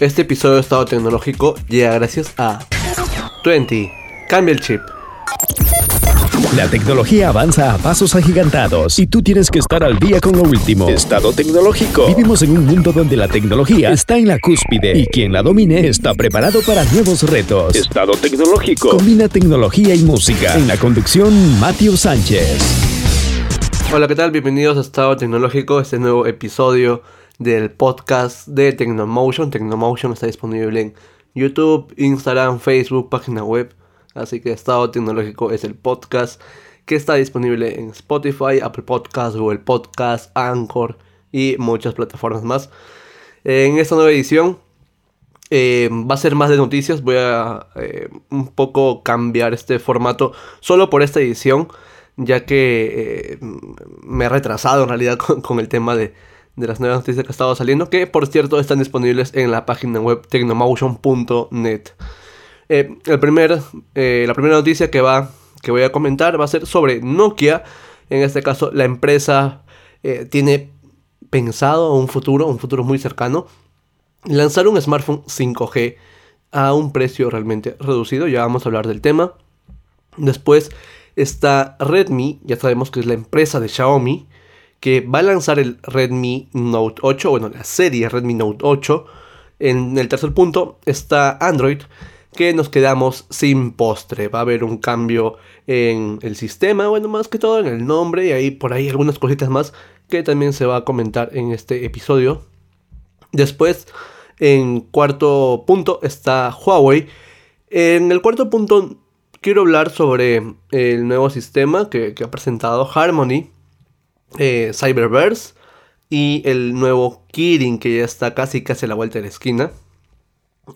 Este episodio de Estado Tecnológico llega gracias a 20. Cambia el chip. La tecnología avanza a pasos agigantados y tú tienes que estar al día con lo último. Estado tecnológico. Vivimos en un mundo donde la tecnología está en la cúspide y quien la domine está preparado para nuevos retos. Estado tecnológico. Combina tecnología y música. En la conducción, Matthew Sánchez. Hola, ¿qué tal? Bienvenidos a Estado Tecnológico, este nuevo episodio del podcast de Tecnomotion. Tecnomotion está disponible en YouTube, Instagram, Facebook, página web. Así que Estado Tecnológico es el podcast que está disponible en Spotify, Apple Podcasts, Google Podcasts, Anchor y muchas plataformas más. En esta nueva edición eh, va a ser más de noticias. Voy a eh, un poco cambiar este formato solo por esta edición, ya que eh, me he retrasado en realidad con el tema de, de las nuevas noticias que estado saliendo, que por cierto están disponibles en la página web tecnomotion.net. Eh, el primer, eh, la primera noticia que, va, que voy a comentar va a ser sobre Nokia. En este caso, la empresa eh, tiene pensado un futuro, un futuro muy cercano, lanzar un smartphone 5G a un precio realmente reducido. Ya vamos a hablar del tema. Después está Redmi, ya sabemos que es la empresa de Xiaomi que va a lanzar el Redmi Note 8, bueno, la serie Redmi Note 8. En el tercer punto está Android, que nos quedamos sin postre. Va a haber un cambio en el sistema, bueno, más que todo en el nombre y ahí por ahí algunas cositas más que también se va a comentar en este episodio. Después, en cuarto punto está Huawei. En el cuarto punto quiero hablar sobre el nuevo sistema que, que ha presentado Harmony eh, Cyberverse y el nuevo Kirin que ya está casi casi a la vuelta de la esquina.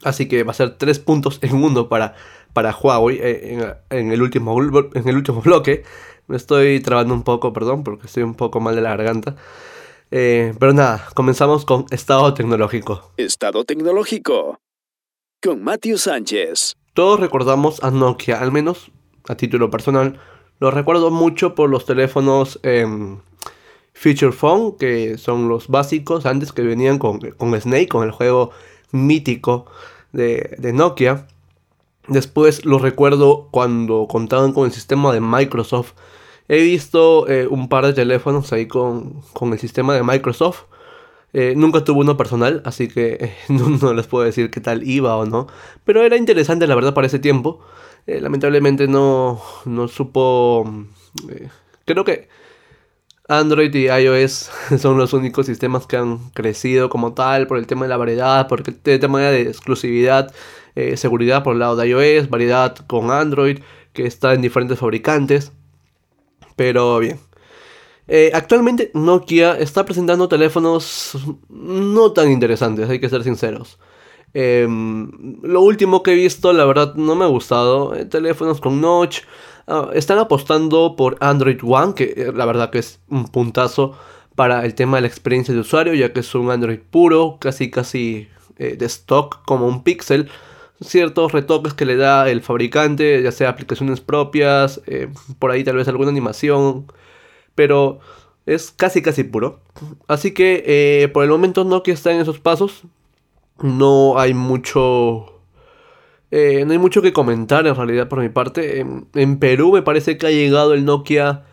Así que va a ser tres puntos en uno para, para Huawei eh, en, el último, en el último bloque. Me estoy trabando un poco, perdón, porque estoy un poco mal de la garganta. Eh, pero nada, comenzamos con estado tecnológico. Estado tecnológico. Con Matthew Sánchez. Todos recordamos a Nokia, al menos a título personal. Lo recuerdo mucho por los teléfonos em, Feature Phone, que son los básicos antes que venían con, Snake, con el juego mítico de, Nokia. Después lo recuerdo cuando contaban con el sistema de Microsoft. He visto eh, un par de teléfonos ahí con, el sistema de Microsoft. Eh, nunca tuve uno personal, así que no, les puedo decir qué tal iba o no. Pero era interesante, la verdad, para ese tiempo. Eh, lamentablemente no, no supo... creo que Android y iOS son los únicos sistemas que han crecido como tal por el tema de la variedad, por el tema de exclusividad, eh, seguridad por el lado de iOS, variedad con Android, que está en diferentes fabricantes. Pero bien. Eh, actualmente Nokia está presentando teléfonos no tan interesantes, hay que ser sinceros. Em, lo último que he visto, la verdad, no me ha gustado. Eh, teléfonos con notch. Ah, están apostando por Android One, que eh, la verdad que es un puntazo para el tema de la experiencia de usuario, ya que es un Android puro, casi casi eh, de stock como un Pixel. Ciertos retoques que le da el fabricante, ya sea aplicaciones propias, por ahí tal vez alguna animación, pero es casi casi puro. Así que por el momento Nokia está en esos pasos, no hay mucho... Eh, no hay mucho que comentar en realidad por mi parte. En, Perú me parece que ha llegado el Nokia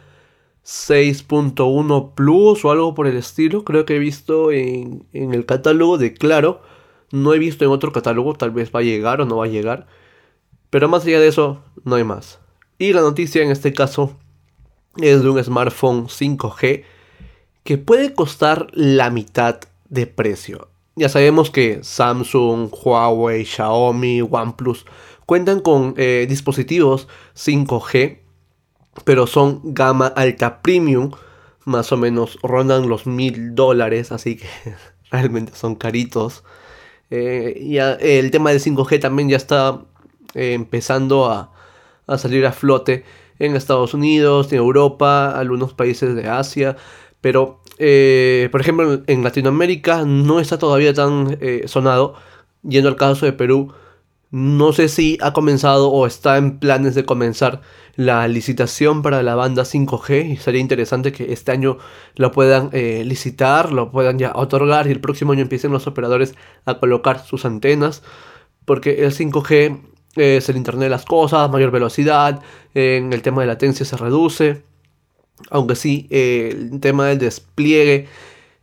6.1 Plus o algo por el estilo. Creo que he visto en, en, el catálogo de Claro. No he visto en otro catálogo. Tal vez va a llegar o no va a llegar. Pero más allá de eso, no hay más. Y la noticia en este caso es de un smartphone 5G que puede costar la mitad de precio. Ya sabemos que Samsung, Huawei, Xiaomi, OnePlus cuentan con eh, dispositivos 5G, pero son gama alta premium, más o menos rondan los mil dólares, así que realmente son caritos. Eh, el tema del 5G también ya está eh, empezando a salir a flote en Estados Unidos, en Europa, algunos países de Asia, pero eh, por ejemplo, en Latinoamérica no está todavía tan eh, sonado. Yendo al caso de Perú, no sé si ha comenzado o está en planes de comenzar la licitación para la banda 5G y sería interesante que este año lo puedan eh, licitar, lo puedan ya otorgar y el próximo año empiecen los operadores a colocar sus antenas porque el 5G es el Internet de las cosas, mayor velocidad, en el tema de latencia se reduce, aunque sí, eh, el tema del despliegue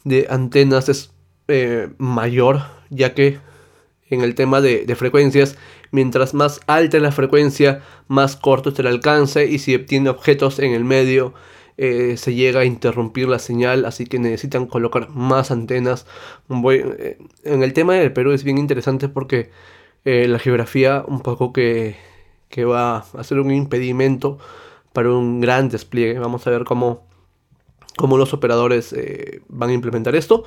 de antenas es eh, mayor, ya que en el tema de, frecuencias, mientras más alta es la frecuencia, más corto es el alcance y si tiene objetos en el medio, eh, se llega a interrumpir la señal, así que necesitan colocar más antenas. en el tema del Perú es bien interesante porque la geografía un poco que, que va a ser un impedimento para un gran despliegue. Vamos a ver cómo, cómo los operadores eh, van a implementar esto.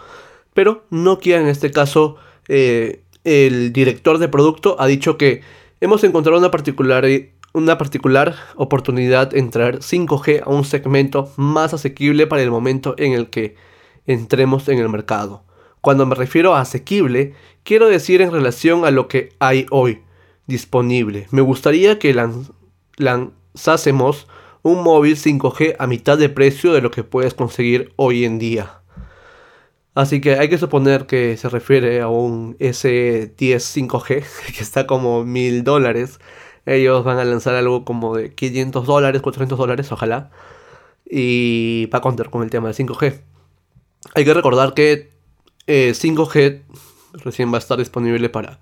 Pero Nokia en este caso, eh, el director de producto ha dicho que hemos encontrado una particular, una particular oportunidad en traer 5G a un segmento más asequible para el momento en el que entremos en el mercado. Cuando me refiero a asequible, quiero decir en relación a lo que hay hoy disponible. Me gustaría que lanzásemos un móvil 5G a mitad de precio de lo que puedes conseguir hoy en día. Así que hay que suponer que se refiere a un S10 5G que está como mil dólares. Ellos van a lanzar algo como de 500 dólares, 400 dólares, ojalá. Y va a contar con el tema de 5G. Hay que recordar que 5G eh, recién va a estar disponible para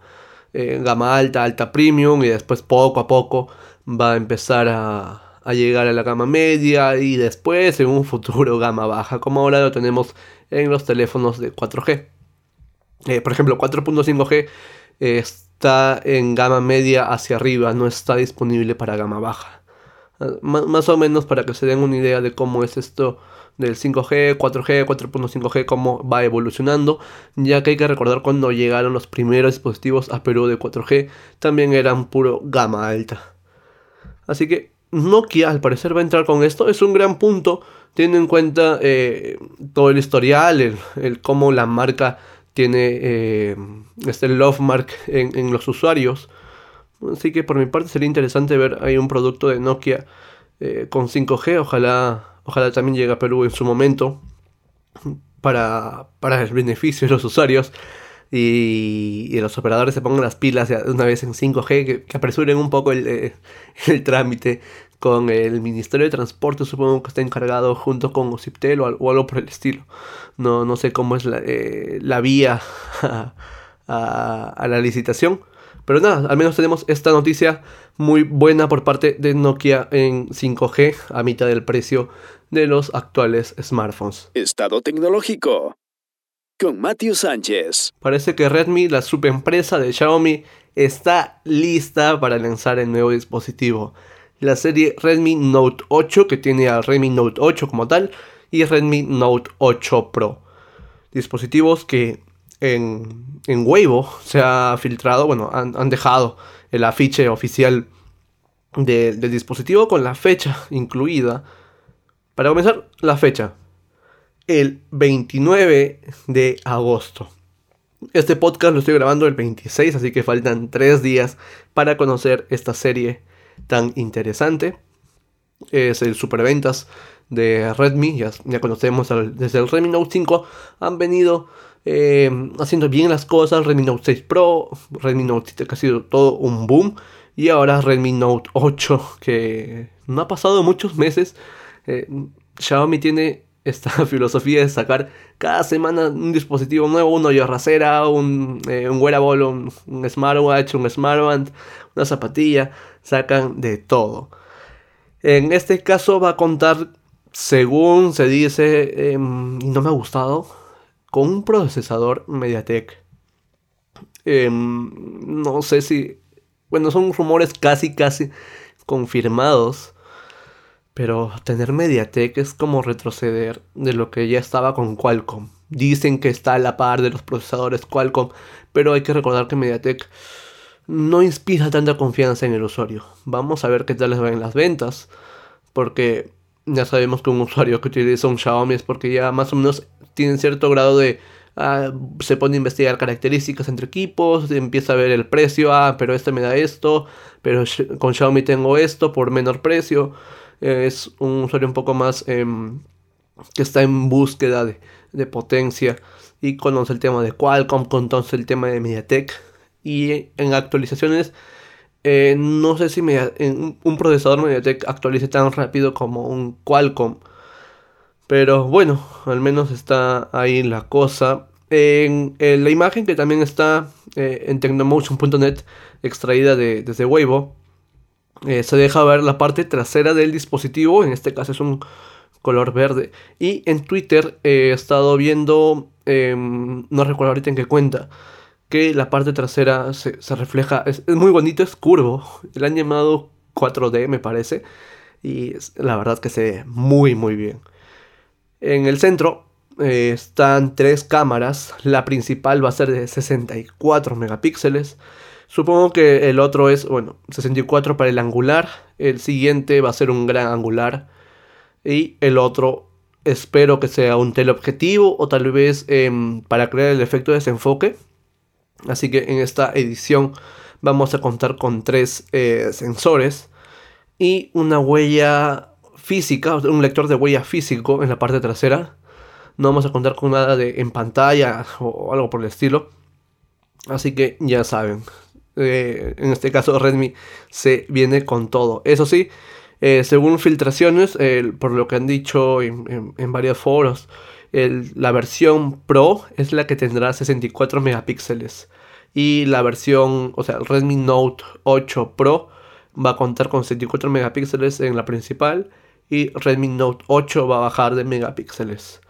eh, gama alta, alta premium y después poco a poco va a empezar a, a llegar a la gama media y después en un futuro gama baja, como ahora lo tenemos en los teléfonos de 4G. Eh, por ejemplo, 4.5G está en gama media hacia arriba, no está disponible para gama baja. Ah, más o menos para que se den una idea de cómo es esto del 5G, 4G, 4.5G, cómo va evolucionando, ya que hay que recordar cuando llegaron los primeros dispositivos a Perú de 4G, también eran puro gama alta. Así que Nokia al parecer va a entrar con esto. Es un gran punto, teniendo en cuenta eh, todo el historial, el, cómo la marca tiene eh, este love mark en, los usuarios. Así que por mi parte sería interesante ver ahí un producto de Nokia eh, con 5G. Ojalá, ojalá también llegue a Perú en su momento para, para el beneficio de los usuarios y, los operadores se pongan las pilas una vez en 5G, que, apresuren un poco el, trámite con el Ministerio de Transporte, supongo que está encargado junto con OCIPTEL o, algo por el estilo. No, no sé cómo es la, eh, vía a, la licitación. Pero nada, al menos tenemos esta noticia muy buena por parte de Nokia en 5G a mitad del precio de los actuales smartphones. Estado tecnológico con Matthew Sánchez. Parece que Redmi, la subempresa de Xiaomi, está lista para lanzar el nuevo dispositivo. La serie Redmi Note 8, que tiene al Redmi Note 8 como tal, y Redmi Note 8 Pro. Dispositivos que en, en Weibo se ha filtrado, bueno, han, dejado el afiche oficial del dispositivo con la fecha incluida. Para comenzar, la fecha, el 29 de agosto. Este podcast lo estoy grabando el 26, así que faltan 3 días para conocer esta serie tan interesante. Es el superventas de Redmi, ya, ya conocemos desde el Redmi Note 5, han venido eh, haciendo bien las cosas, Redmi Note 6 Pro, Redmi Note 7 que ha sido todo un boom, y ahora Redmi Note 8 que no ha pasado muchos meses. Eh, Xiaomi tiene esta filosofía de sacar cada semana un dispositivo nuevo, una yarracera, un, eh, un wearable, un, smartwatch, un smartband, una zapatilla, sacan de todo. En este caso va a contar, según se dice, em, y no me ha gustado, con un procesador MediaTek. Em, no sé si, bueno, son rumores casi, casi confirmados pero tener MediaTek es como retroceder de lo que ya estaba con Qualcomm. Dicen que está a la par de los procesadores Qualcomm, pero hay que recordar que MediaTek no inspira tanta confianza en el usuario. Vamos a ver qué tal les va en las ventas, porque ya sabemos que un usuario que utiliza un Xiaomi es porque ya más o menos tiene cierto grado de ah, se pone a investigar características entre equipos, empieza a ver el precio, ah, pero este me da esto, pero con Xiaomi tengo esto por menor precio. Es un usuario un poco más em, que está en búsqueda de, de, potencia y conoce el tema de Qualcomm, conoce el tema de MediaTek y en actualizaciones eh, no sé si un procesador MediaTek actualice tan rápido como un Qualcomm. Pero bueno, al menos está ahí la cosa. En, la imagen que también está eh, en Tecnomotion.net, extraída de, desde Weibo, eh, se deja ver la parte trasera del dispositivo. En este caso es un color verde. Y en Twitter he estado viendo, em, no recuerdo ahorita en qué cuenta, que la parte trasera se, refleja, es, muy bonito, es curvo. Le han llamado 4D me parece. Y la verdad que se ve muy muy bien. En el centro eh, están tres cámaras. La principal va a ser de 64 megapíxeles. Supongo que el otro es, bueno, 64 para el angular. El siguiente va a ser un gran angular. Y el otro espero que sea un teleobjetivo o tal vez em, para crear el efecto de desenfoque Así que en esta edición vamos a contar con tres eh, sensores y una huella física, un lector de huella físico en la parte trasera. No vamos a contar con nada de en pantalla o algo por el estilo. Así que ya saben, eh, en este caso Redmi se viene con todo. Eso sí, eh, según filtraciones, por lo que han dicho en, varios foros, la versión Pro es la que tendrá 64 megapíxeles. Y la versión, o sea, Redmi Note 8 Pro va a contar con 64 megapíxeles en la principal. Y Redmi Note 8 va a bajar de megapíxeles.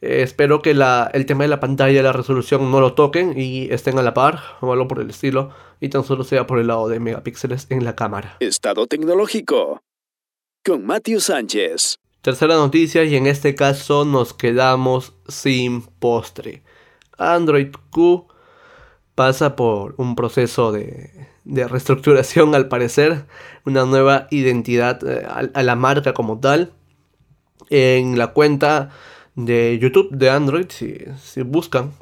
Eh, espero que la, el tema de la pantalla y la resolución no lo toquen y estén a la par o algo por el estilo. Y tan solo sea por el lado de megapíxeles en la cámara. Estado tecnológico con Matthew Sánchez. Tercera noticia y en este caso nos quedamos sin postre. Android Q pasa por un proceso de, reestructuración al parecer, una nueva identidad eh, a, la marca como tal. En la cuenta de YouTube de Android, si, buscan,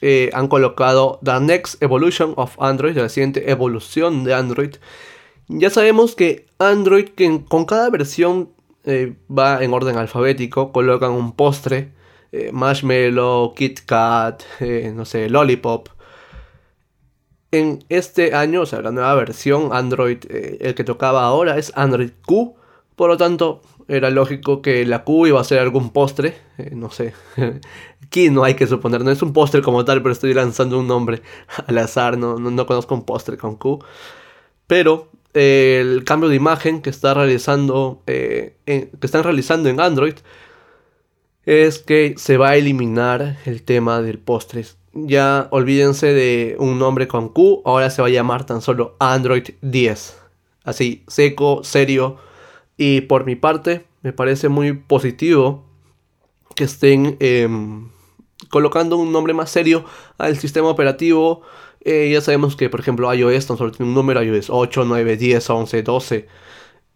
eh, han colocado The Next Evolution of Android, la siguiente evolución de Android. Ya sabemos que Android, que con cada versión eh, va en orden alfabético, colocan un postre, eh, marshmallow, Kit Kat, eh, no sé, Lollipop. En este año, o sea, la nueva versión Android, el que tocaba ahora es Android Q, por lo tanto, era lógico que la Q iba a ser algún postre, no sé. Aquí no hay que suponer, no es un postre como tal, pero estoy lanzando un nombre al azar, no, no conozco un postre con Q. Pero el cambio de imagen que está realizando eh, que están realizando en Android es que se va a eliminar el tema del postres. Ya olvídense de un nombre con Q, ahora se va a llamar tan solo Android 10. Así, seco, serio. Y por mi parte, me parece muy positivo que estén em, colocando un nombre más serio al sistema operativo eh, ya sabemos que, por ejemplo, iOS tan solo tiene un número, iOS 8, 9, 10, 11, 12.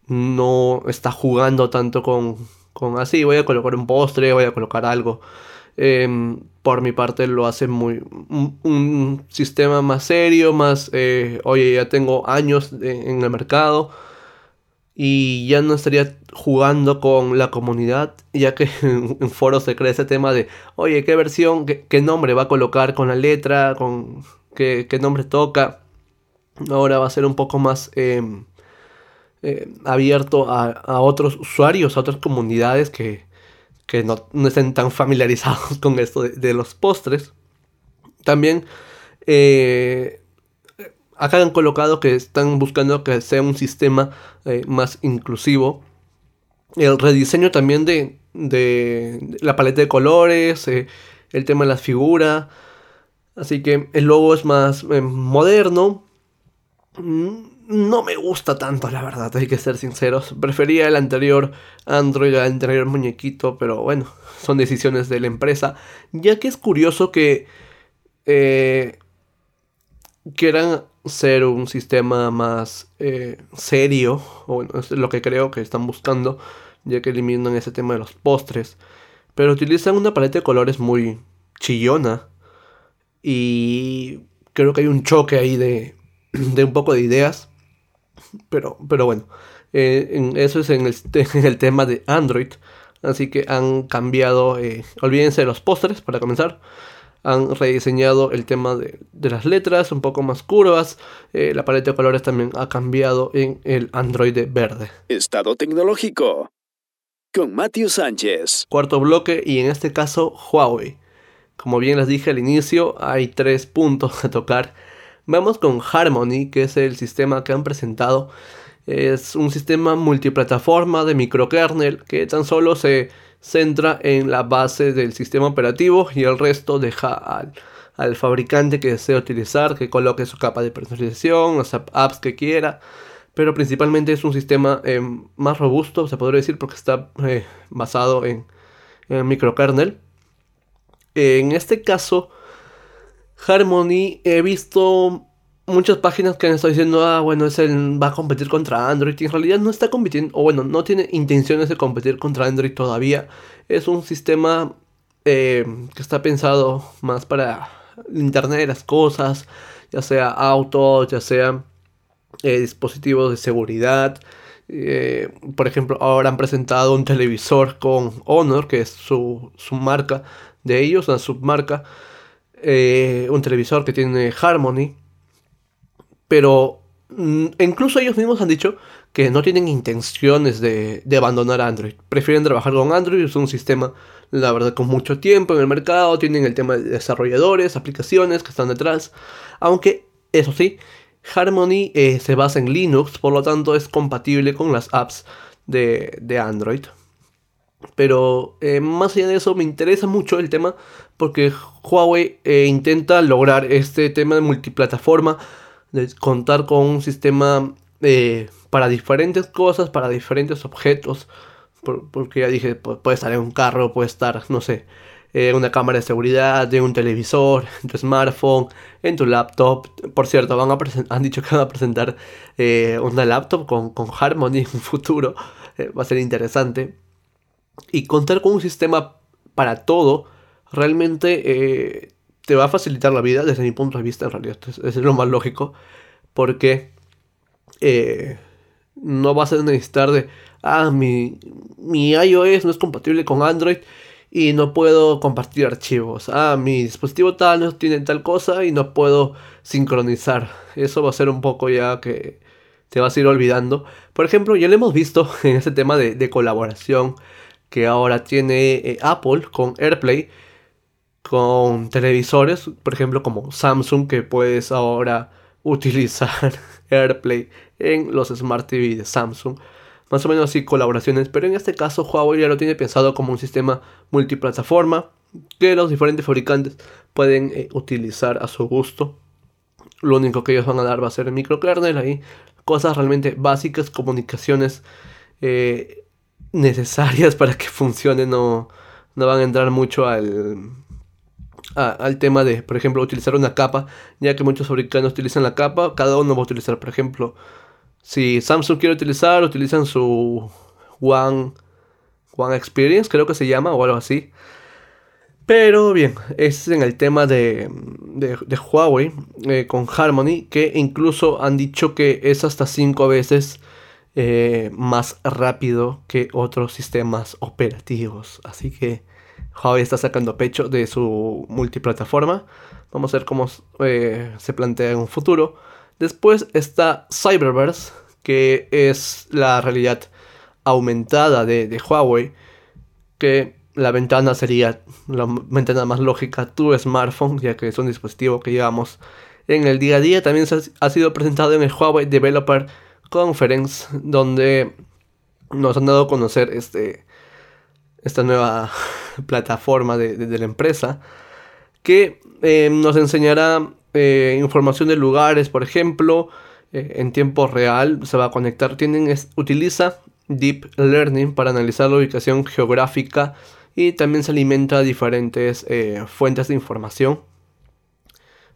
No está jugando tanto con, con así, voy a colocar un postre, voy a colocar algo. Em, por mi parte lo hace muy un, sistema más serio, más, eh, oye, ya tengo años en el mercado y ya no estaría jugando con la comunidad, ya que en, foros se crea ese tema de, oye, ¿qué versión, qué nombre va a colocar con la letra, con qué, nombre toca. Ahora va a ser un poco más em, eh, abierto a, otros usuarios, a otras comunidades que, no, estén tan familiarizados con esto de, los postres. También eh, acá han colocado que están buscando que sea un sistema eh, más inclusivo. El rediseño también de, de la paleta de colores, el tema de las figuras. Así que el logo es más eh, moderno. Mm, no me gusta tanto, la verdad, hay que ser sinceros. Prefería el anterior Android, el anterior muñequito, pero bueno, son decisiones de la empresa. Ya que es curioso que eh, quieran ser un sistema más eh, serio, o bueno, es lo que creo que están buscando, ya que eliminan ese tema de los postres. Pero utilizan una paleta de colores muy chillona Y creo que hay un choque ahí de, de un poco de ideas. Pero, pero bueno, eh, eso es en el, en el, tema de Android. Así que han cambiado, eh, olvídense de los pósteres para comenzar. Han rediseñado el tema de, de, las letras, un poco más curvas. Eh, la paleta de colores también ha cambiado en el Android verde. Estado tecnológico con Matthew Sánchez. Cuarto bloque y en este caso Huawei. Como bien les dije al inicio, hay tres puntos a tocar. Vamos con Harmony, que es el sistema que han presentado. Es un sistema multiplataforma de microkernel que tan solo se centra en la base del sistema operativo y el resto deja al, al fabricante que desea utilizar, que coloque su capa de personalización, las apps que quiera pero principalmente es un sistema eh, más robusto, se podría decir, porque está eh, basado en, en, microkernel. En este caso, Harmony, he visto muchas páginas que han estado diciendo, ah, bueno, es va a competir contra Android, y en realidad no está compitiendo, o bueno, no tiene intenciones de competir contra Android todavía. Es un sistema eh, que está pensado más para Internet de las cosas, ya sea autos, ya sea eh, dispositivos de seguridad. Eh, por ejemplo, ahora han presentado un televisor con Honor, que es su, marca de ellos, una submarca. Un televisor que tiene Harmony. Pero mm, incluso ellos mismos han dicho que no tienen intenciones de, abandonar Android. Prefieren trabajar con Android, es un sistema, la verdad, con mucho tiempo en el mercado. Tienen el tema de desarrolladores, aplicaciones que están detrás. Aunque, eso sí, Harmony eh, se basa en Linux, por lo tanto es compatible con las apps de, Android. Pero eh, más allá de eso me interesa mucho el tema porque Huawei eh, intenta lograr este tema de multiplataforma, de contar con un sistema para diferentes cosas, para diferentes objetos. porque ya dije, puede estar en un carro, puede estar, no sé, eh, una cámara de seguridad, de un televisor, en tu smartphone, en tu laptop. Por cierto, van a han dicho que van a presentar eh, una laptop con, con, Harmony en un futuro. Eh, va a ser interesante. Y contar con un sistema para todo realmente te va a facilitar la vida desde mi punto de vista. En realidad, es, es lo más lógico. Porque no vas a necesitar de, ah, mi, mi iOS no es compatible con Android y no puedo compartir archivos. Ah, mi dispositivo tal no tiene tal cosa y no puedo sincronizar. Eso va a ser un poco ya que te vas a ir olvidando. Por ejemplo, ya lo hemos visto en este tema de, colaboración que ahora tiene eh, Apple con AirPlay, con televisores, por ejemplo, como Samsung, que puedes ahora utilizar AirPlay en los Smart TV de Samsung más o menos así colaboraciones, pero en este caso Huawei ya lo tiene pensado como un sistema multiplataforma que los diferentes fabricantes pueden eh, utilizar a su gusto. Lo único que ellos van a dar va a ser el microkernel ahí, cosas realmente básicas, comunicaciones eh, necesarias para que funcione, no, no van a entrar mucho al, al tema de, por ejemplo, utilizar una capa, ya que muchos fabricantes utilizan la capa, cada uno va a utilizar, por ejemplo, si Samsung quiere utilizar, utilizan su One, One Experience, creo que se llama, o algo así. Pero bien, es en el tema de, de, Huawei eh, con Harmony, que incluso han dicho que es hasta 5 veces eh, más rápido que otros sistemas operativos. Así que Huawei está sacando pecho de su multiplataforma. Vamos a ver cómo eh, se plantea en un futuro. Después está Cyberverse, que es la realidad aumentada de, Huawei, que la ventana sería la ventana más lógica, tu smartphone, ya que es un dispositivo que llevamos en el día a día. También ha sido presentado en el Huawei Developer Conference, donde nos han dado a conocer este, esta nueva plataforma de, la empresa, que eh, nos enseñará eh, información de lugares, por ejemplo, eh, en tiempo real, se va a conectar. Tienen, utiliza Deep Learning para analizar la ubicación geográfica y también se alimenta de diferentes fuentes de información.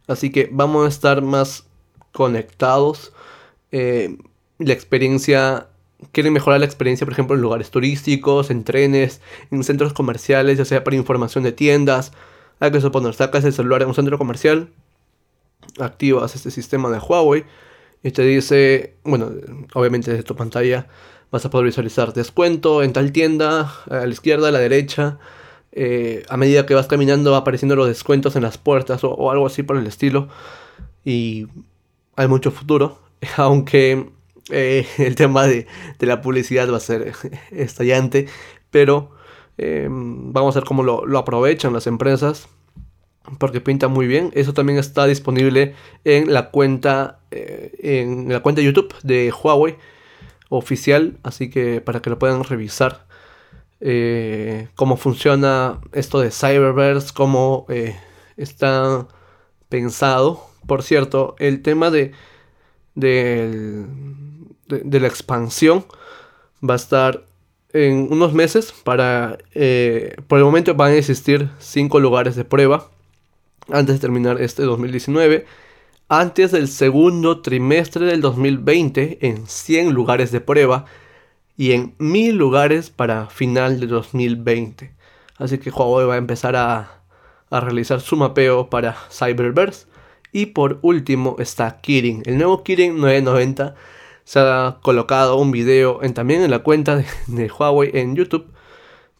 Así que vamos a estar más conectados. la experiencia quieren mejorar la experiencia, por ejemplo, en lugares turísticos, en trenes, en centros comerciales, ya sea para información de tiendas, Hay que suponer, sacas el celular en un centro comercial, activas este sistema de Huawei y te dice, bueno, obviamente desde tu pantalla vas a poder visualizar descuento en tal tienda, a la izquierda, a la derecha. Eh, a medida que vas caminando apareciendo los descuentos en las puertas o, algo así por el estilo. Y hay mucho futuro, aunque eh, el tema de, la publicidad va a ser estallante, pero eh, vamos a ver cómo lo, lo aprovechan las empresas porque pinta muy bien. Eso también está disponible en la cuenta eh, en la cuenta de YouTube de Huawei oficial, así que para que lo puedan revisar cómo funciona esto de Cyberverse, cómo está pensado. Por cierto, el tema de, de, la expansión va a estar en unos meses para por el momento van a existir cinco lugares de prueba antes de terminar este 2019, antes del segundo trimestre del 2020 en 100 lugares de prueba y en 1000 lugares para final de 2020. Así que Huawei va a empezar a, realizar su mapeo para Cyberverse. Y por último está Kirin. El nuevo Kirin 990 se ha colocado un video en, también en la cuenta de, Huawei en YouTube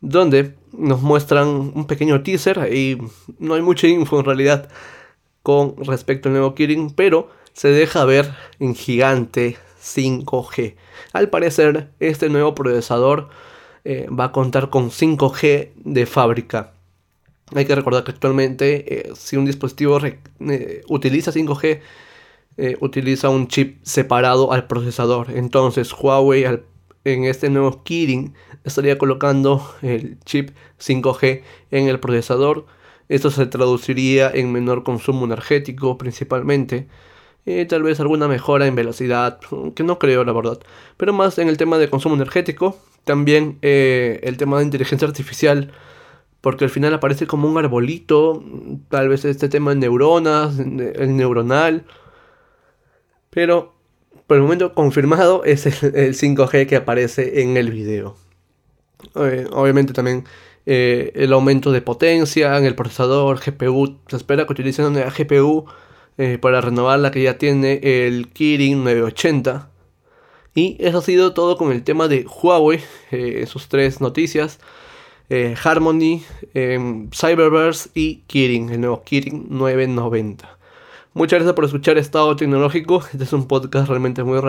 donde nos muestran un pequeño teaser y no hay mucha info en realidad con respecto al nuevo Kirin, pero se deja ver en gigante 5G. Al parecer, este nuevo procesador eh, va a contar con 5G de fábrica. Hay que recordar que actualmente, eh, si un dispositivo eh, utiliza 5G, utiliza un chip separado al procesador. Entonces, Huawei en este nuevo Kirin estaría colocando el chip 5G en el procesador. Esto se traduciría en menor consumo energético principalmente. Y tal vez alguna mejora en velocidad, que no creo la verdad. Pero más en el tema de consumo energético. También eh, el tema de inteligencia artificial. Porque al final aparece como un arbolito. Tal vez este tema de neuronas, el neuronal. Pero por el momento confirmado es el, 5G que aparece en el video. Eh, obviamente también eh, el aumento de potencia en el procesador, GPU. Se espera que utilicen una GPU eh, para renovar la que ya tiene el Kirin 980. Y eso ha sido todo con el tema de Huawei, sus tres noticias. Harmony, Cyberverse y Kirin, el nuevo Kirin 990. Muchas gracias por escuchar Estado Tecnológico. Este es un podcast realmente muy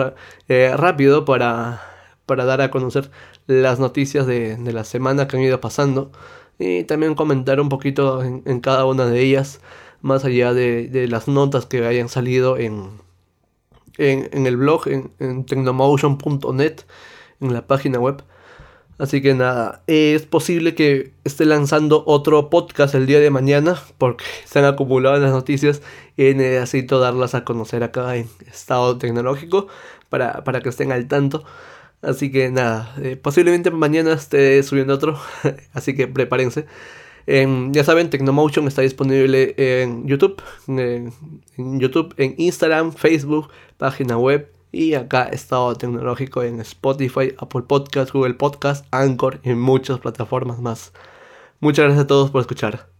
eh, rápido para, para, dar a conocer las noticias de, la semana que han ido pasando. Y también comentar un poquito en, cada una de ellas, más allá de, las notas que hayan salido en, en, el blog, en, en tecnomotion.net, en la página web. Así que nada, es posible que esté lanzando otro podcast el día de mañana porque se han acumulado las noticias y necesito darlas a conocer acá en estado tecnológico para, que estén al tanto. Así que nada, eh, posiblemente mañana esté subiendo otro, así que prepárense. ya saben, Tecnomotion está disponible en YouTube, en YouTube, en Instagram, Facebook, página web y acá estado tecnológico en Spotify, Apple Podcast, Google Podcast, Anchor y muchas plataformas más. Muchas gracias a todos por escuchar.